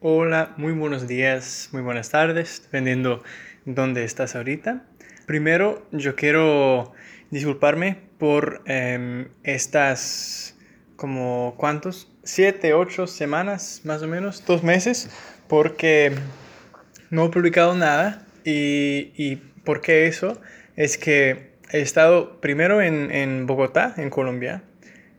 Hola, muy buenos días, muy buenas tardes, dependiendo dónde estás ahorita. Primero, yo quiero disculparme por em, estas, como, ¿cuántos? Siete, ocho semanas, más o menos, dos meses, porque no he publicado nada. ¿Y, y por qué eso? Es que he estado primero en, en Bogotá, en Colombia,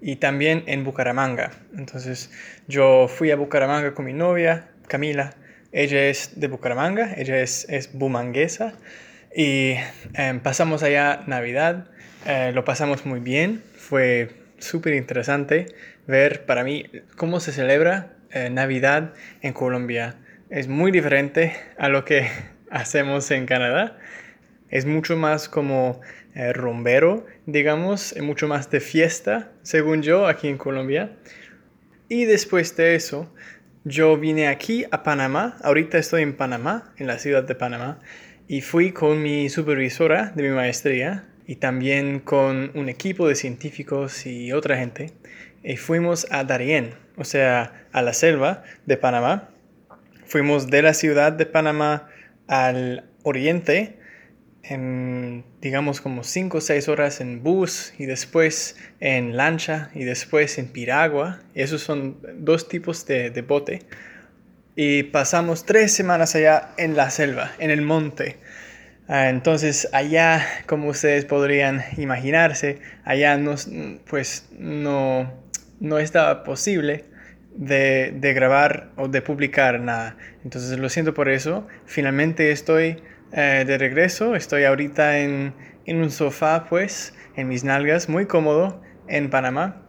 y también en Bucaramanga. Entonces yo fui a Bucaramanga con mi novia, Camila. Ella es de Bucaramanga, ella es, es bumanguesa. Y em, pasamos allá Navidad, eh, lo pasamos muy bien, fue súper interesante ver para mí cómo se celebra eh, Navidad en Colombia. Es muy diferente a lo que hacemos en Canadá. Es mucho más como eh, rombero, digamos, mucho más de fiesta, según yo, aquí en Colombia. Y después de eso, yo vine aquí a Panamá, ahorita estoy en Panamá, en la ciudad de Panamá, y fui con mi supervisora de mi maestría y también con un equipo de científicos y otra gente. Y fuimos a Darién, o sea, a la selva de Panamá. Fuimos de la ciudad de Panamá al oriente en, digamos, como 5 o 6 horas en bus y después en lancha y después en piragua. esos son dos tipos de, de bote. Y pasamos tres semanas allá en la selva, en el monte. Ah, entonces allá, como ustedes podrían imaginarse, allá no, pues no, no estaba posible de, de, grabar o de publicar nada. Entonces lo siento por eso. Finalmente estoy eh, de regreso. Estoy ahorita en, en un sofá, pues, en mis nalgas, muy cómodo, en Panamá.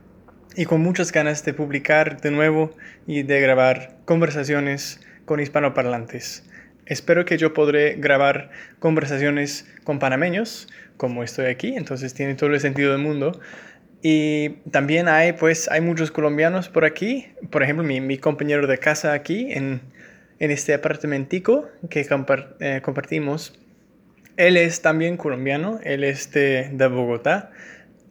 Y con muchas ganas de publicar de nuevo y de grabar conversaciones con hispanoparlantes. Espero que yo podré grabar conversaciones con panameños, como estoy aquí, entonces tiene todo el sentido del mundo. Y también hay, pues, hay muchos colombianos por aquí. Por ejemplo, mi, mi compañero de casa aquí en, en este apartamentico que eh, compartimos. Él es también colombiano, él es de, Bogotá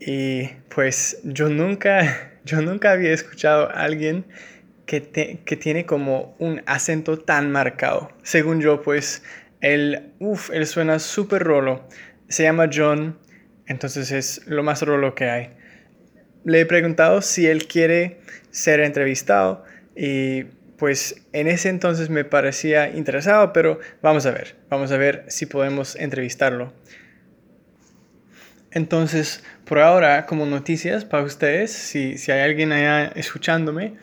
y pues yo nunca, yo nunca había escuchado a alguien que, que tiene como un acento tan marcado. Según yo, pues él, uff, él suena súper rolo. Se llama John, entonces es lo más rolo que hay. Le he preguntado si él quiere ser entrevistado y pues en ese entonces me parecía interesado, pero vamos a ver, vamos a ver si podemos entrevistarlo. Entonces, por ahora, como noticias para ustedes, si, hay alguien allá escuchándome,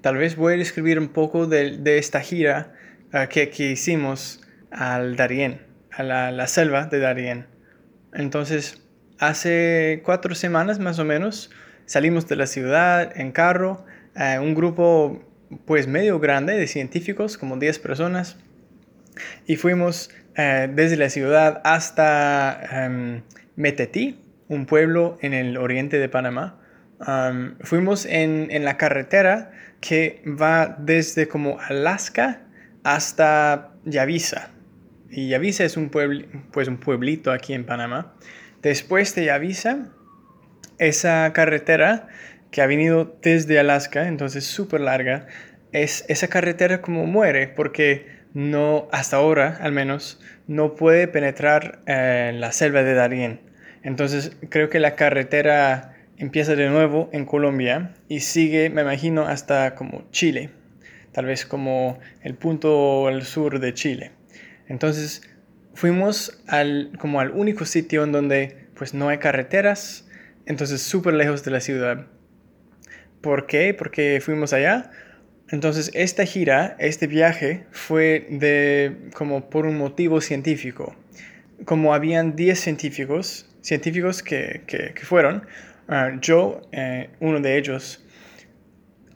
tal vez voy a escribir un poco de, esta gira ah, que, hicimos al Darién, a la, selva de Darién. Entonces, hace cuatro semanas más o menos, salimos de la ciudad en carro, eh, un grupo pues medio grande de científicos, como 10 personas, y fuimos eh, desde la ciudad hasta um, Metetí, un pueblo en el oriente de Panamá. fuimos en, en, la carretera que va desde como Alaska hasta Yavisa. Y Yavisa es un, pues un pueblito aquí en Panamá. Después de Yavisa, esa carretera que ha venido desde Alaska, entonces súper larga, es esa carretera como muere porque no, hasta ahora al menos, no puede penetrar eh, la selva de Darién. Entonces creo que la carretera empieza de nuevo en Colombia y sigue, me imagino, hasta como Chile, tal vez como el punto al sur de Chile. Entonces fuimos al, como al único sitio en donde pues no hay carreteras, entonces súper lejos de la ciudad. ¿Por qué? Porque fuimos allá. Entonces, esta gira, este viaje, fue de como por un motivo científico. Como habían 10 científicos, científicos que, que, fueron, ah, yo, eh, uno de ellos,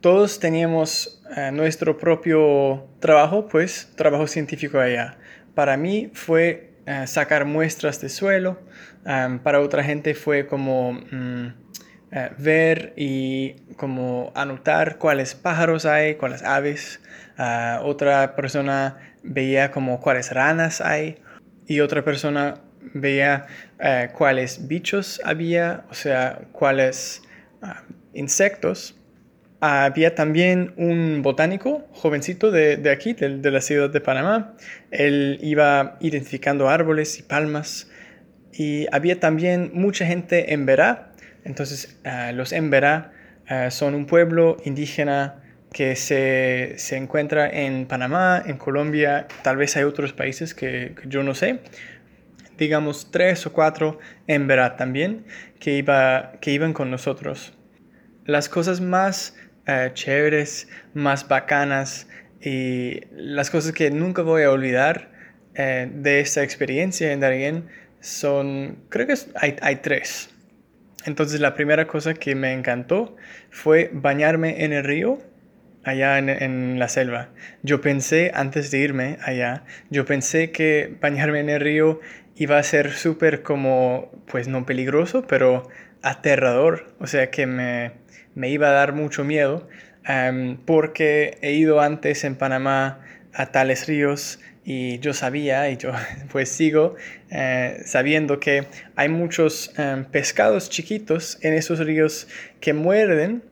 todos teníamos eh, nuestro propio trabajo, pues, trabajo científico allá. Para mí fue eh, sacar muestras de suelo, ah, para otra gente fue como... Mm, eh, ver y como anotar cuáles pájaros hay, cuáles aves. Ah, otra persona veía como cuáles ranas hay y otra persona veía eh, cuáles bichos había, o sea, cuáles ah, insectos. había también un botánico jovencito de, aquí, de, la ciudad de Panamá. Él iba identificando árboles y palmas. Y había también mucha gente en Verá. Entonces, ah, los en Verá ah, son un pueblo indígena que se, encuentra en Panamá, en Colombia, tal vez hay otros países que, yo no sé, digamos tres o cuatro en Verá también, que, iba, que iban con nosotros. Las cosas más eh, chéveres, más bacanas y las cosas que nunca voy a olvidar eh, de esta experiencia en Darien son, creo que hay tres. Entonces la primera cosa que me encantó fue bañarme en el río allá en, la selva. Yo pensé, antes de irme allá, yo pensé que bañarme en el río iba a ser súper como, pues no peligroso, pero aterrador. O sea que me, iba a dar mucho miedo porque he ido antes en Panamá a tales ríos y yo sabía y yo pues sigo eh, sabiendo que hay muchos pescados chiquitos en esos ríos que muerden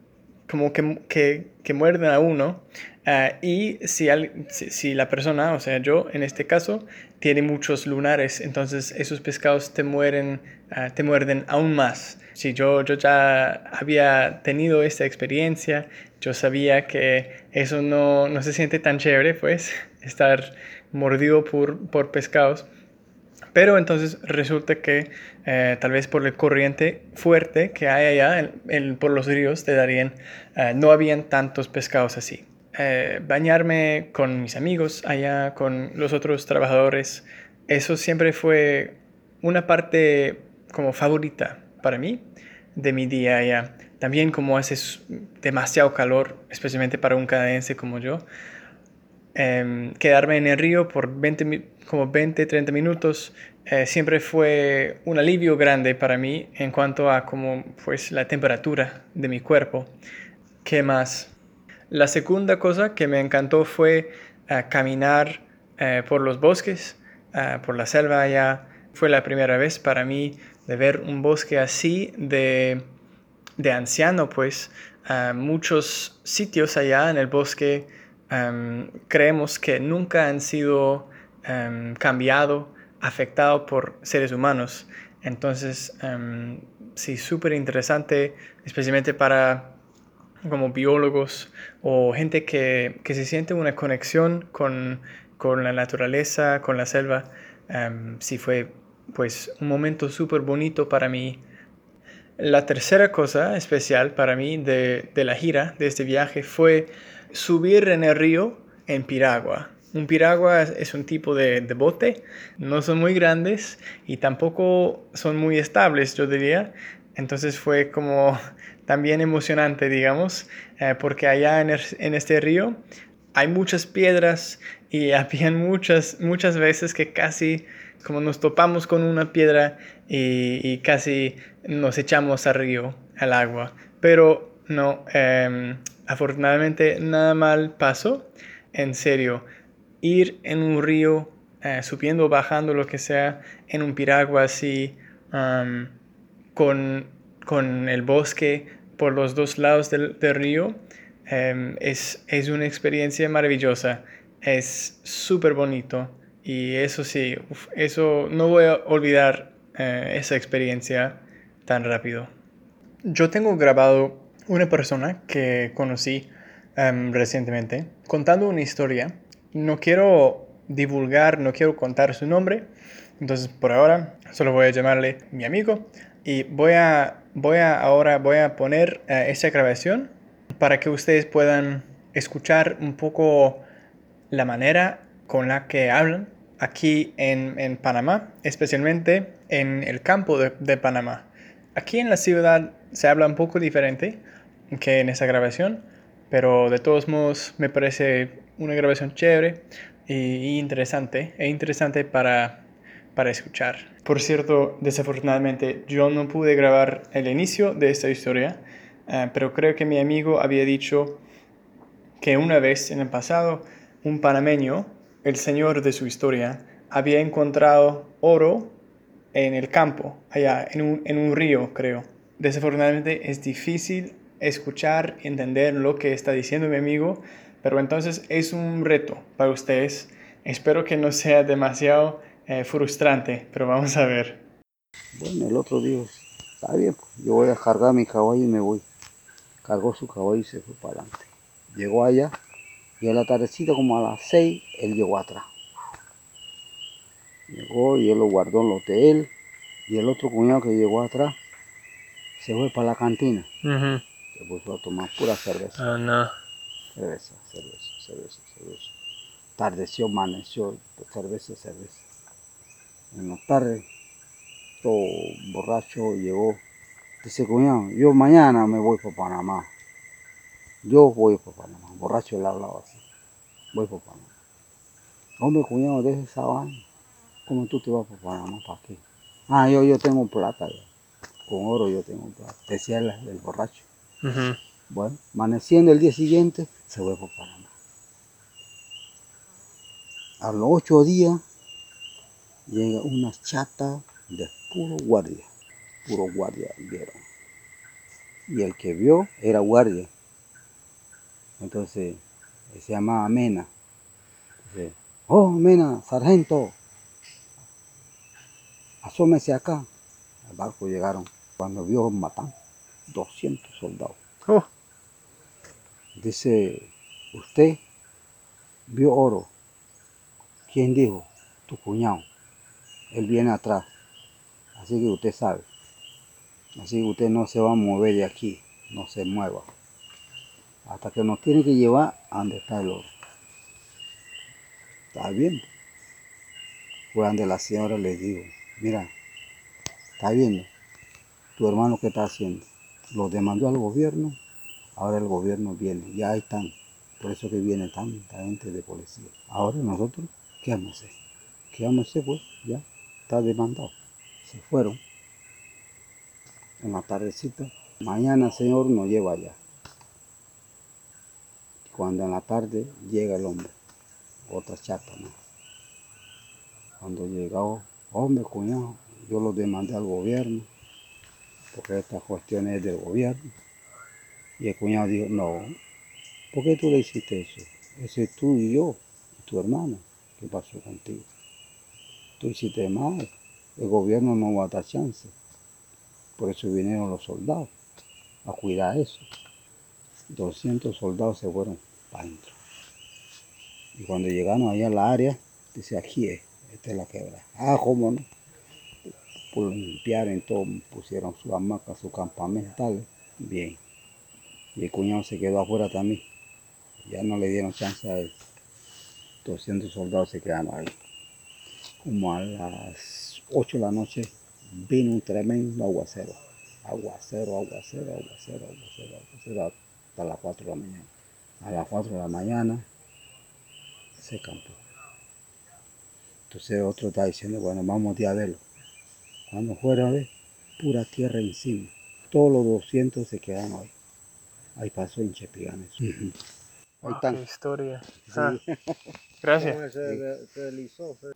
como que, que, que muerden a uno ah, y si, si, la persona, o sea yo en este caso, tiene muchos lunares, entonces esos pescados te mueren, ah, te muerden aún más. Si yo, yo ya había tenido esta experiencia, yo sabía que eso no, no se siente tan chévere, pues, estar mordido por, por pescados. Pero entonces resulta que eh, tal vez por el corriente fuerte que hay allá por los ríos de Darien, eh, no habían tantos pescados así. Eh, bañarme con mis amigos allá, con los otros trabajadores, eso siempre fue una parte como favorita para mí de mi día allá. También como hace demasiado calor, especialmente para un canadiense como yo, Em, quedarme en el río por 20, como 20, 30 minutos eh, siempre fue un alivio grande para mí en cuanto a como pues la temperatura de mi cuerpo. ¿Qué más? La segunda cosa que me encantó fue eh, caminar eh, por los bosques, por la selva allá. Fue la primera vez para mí de ver un bosque así de, de anciano, pues muchos sitios allá en el bosque Em, creemos que nunca han sido um, cambiado, afectado por seres humanos. Entonces, um, sí, súper interesante, especialmente para como biólogos o gente que, que se siente una conexión con, con, la naturaleza, con la selva. sí fue pues un momento súper bonito para mí. La tercera cosa especial para mí de, de la gira, de este viaje, fue subir en el río en piragua. Un piragua es un tipo de, bote, no son muy grandes y tampoco son muy estables, yo diría. Entonces fue como también emocionante, digamos, eh, porque allá en, este río hay muchas piedras y habían muchas, muchas veces que casi como nos topamos con una piedra y, casi nos echamos al río, al agua. Pero no, em, afortunadamente nada mal pasó. En serio, ir en un río, eh, subiendo o bajando, lo que sea, en un piragua así, con, el bosque por los dos lados del, río, em, es, una experiencia maravillosa. Es súper bonito. Y eso sí, eso no voy a olvidar eh, esa experiencia tan rápido. Yo tengo grabado una persona que conocí em, recientemente contando una historia. No quiero divulgar, no quiero contar su nombre, entonces por ahora solo voy a llamarle mi amigo y voy a, voy a ahora voy a poner eh, esa grabación para que ustedes puedan escuchar un poco la manera con la que hablan aquí en, en Panamá, especialmente en el campo de, de Panamá. Aquí en la ciudad se habla un poco diferente, que en esa grabación, pero de todos modos me parece una grabación chévere y, interesante, e interesante para, para escuchar. Por cierto, desafortunadamente yo no pude grabar el inicio de esta historia, eh, pero creo que mi amigo había dicho que una vez en el pasado un panameño, el señor de su historia, había encontrado oro en el campo, allá, en un, en un río, creo. Desafortunadamente es difícil escuchar, entender lo que está diciendo mi amigo, pero entonces es un reto para ustedes. Espero que no sea demasiado eh, frustrante, pero vamos a ver. Bueno, el otro día, está bien, pues, yo voy a cargar mi caballo y me voy. Cargó su caballo y se fue para adelante. Llegó allá y a la tardecita como a las seis, él llegó atrás. Llegó y él lo guardó en el hotel y el otro cuñado que llegó atrás se fue para la cantina. Se puso a tomar pura cerveza. Oh, no. Cerveza, cerveza, cerveza, cerveza. Tardeció, amaneció, cerveza, cerveza. En la tarde, todo borracho, llegó. Dice, cuñado, yo mañana me voy para Panamá. Yo voy para Panamá. Borracho le hablaba así. Voy para Panamá. Hombre, cuñado, deja esa vaina. ¿Cómo tú te vas para Panamá? ¿Para qué? Ah, yo, yo tengo plata ya. Con oro yo tengo plata. Decía el, el borracho. Bueno, amaneciendo el día siguiente, se fue para Panamá. A los ocho días, llega una chata de puro guardia. Puro guardia vieron. Y el que vio era guardia. Entonces, se llamaba Mena. Dice, oh, Mena, sargento, asómese acá. Al barco llegaron. Cuando vio matan 200 soldados. Oh, Dice, usted vio oro. ¿Quién dijo? Tu cuñado. Él viene atrás. Así que usted sabe. Así que usted no se va a mover de aquí. No se mueva. Hasta que nos tiene que llevar a donde está el oro. Está bien. Fue donde la señora le dijo, mira, está viendo. Tu hermano qué está haciendo. Lo demandó al gobierno Ahora el gobierno viene, ya están. Por eso que viene tanta gente de policía. Ahora nosotros, ¿qué vamos a? ¿Qué vamos a hacer? Pues ya está demandado. Se fueron. En la tardecita. Mañana, Señor, nos lleva allá. Cuando en la tarde llega el hombre. Otra chata, ¿no? Cuando llegó, hombre, cuñado, yo lo demandé al gobierno. Porque esta cuestión es del gobierno. Y el cuñado dijo, no, ¿por qué tú le hiciste eso? Ese es tú y yo, tu hermano. ¿Qué pasó contigo? Tú hiciste mal. El gobierno no va a dar chance. Por eso vinieron los soldados a cuidar eso. 200 soldados se fueron para adentro. Y cuando llegaron allá a la área, dice, aquí es, esta es la quebra. Ah, ¿cómo no? Pues limpiaron todo, pusieron su hamaca, su campamento. Bien. Y el cuñado se quedó afuera también. Ya no le dieron chance a él. 200 soldados se quedaron ahí. Como a las 8 de la noche vino un tremendo aguacero. Aguacero, aguacero, aguacero, aguacero, aguacero, hasta las 4 de la mañana. A las 4 de la mañana se campó. Entonces otro está diciendo, bueno, vamos a verlo. Cuando fuera ver, pura tierra encima. Todos los 200 se quedaron ahí. Ahí pasó en Chepiganes. Ahí qué están. historia. Sí. Ah, gracias. Se, se deslizó, fue.